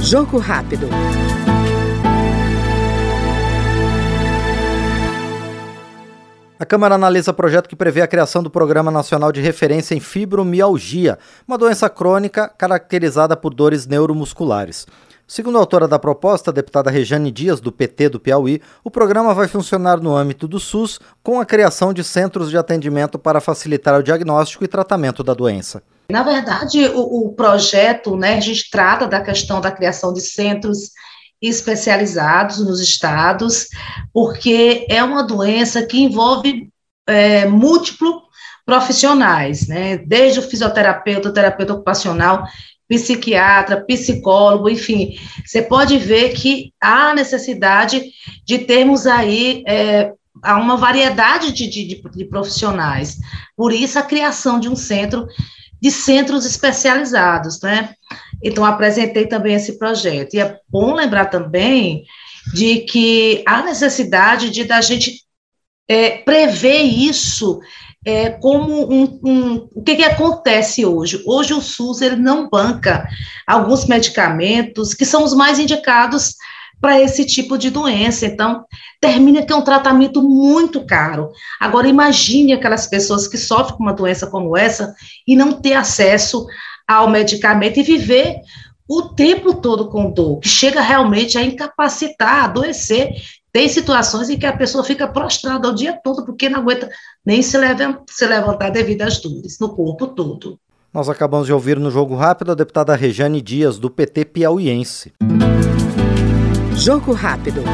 Jogo rápido. A Câmara analisa projeto que prevê a criação do Programa Nacional de Referência em Fibromialgia, uma doença crônica caracterizada por dores neuromusculares. Segundo a autora da proposta, a deputada Rejane Dias, do PT do Piauí, o programa vai funcionar no âmbito do SUS com a criação de centros de atendimento para facilitar o diagnóstico e tratamento da doença. Na verdade, o, o projeto né, trata da questão da criação de centros especializados nos estados, porque é uma doença que envolve é, múltiplos profissionais, né? Desde o fisioterapeuta, o terapeuta ocupacional, psiquiatra, psicólogo, enfim, você pode ver que há necessidade de termos aí é, uma variedade de, de, de profissionais. Por isso, a criação de um centro de centros especializados, né? Então, apresentei também esse projeto. E é bom lembrar também de que há necessidade de da gente é, prever isso é, como um, um, o que, que acontece hoje? Hoje o SUS ele não banca alguns medicamentos que são os mais indicados para esse tipo de doença. Então, termina que é um tratamento muito caro. Agora, imagine aquelas pessoas que sofrem com uma doença como essa e não ter acesso ao medicamento e viver o tempo todo com dor, que chega realmente a incapacitar, a adoecer. Tem situações em que a pessoa fica prostrada o dia todo porque não aguenta nem se levantar devido às dores no corpo todo. Nós acabamos de ouvir no Jogo Rápido a deputada Rejane Dias, do PT piauiense. Jogo Rápido.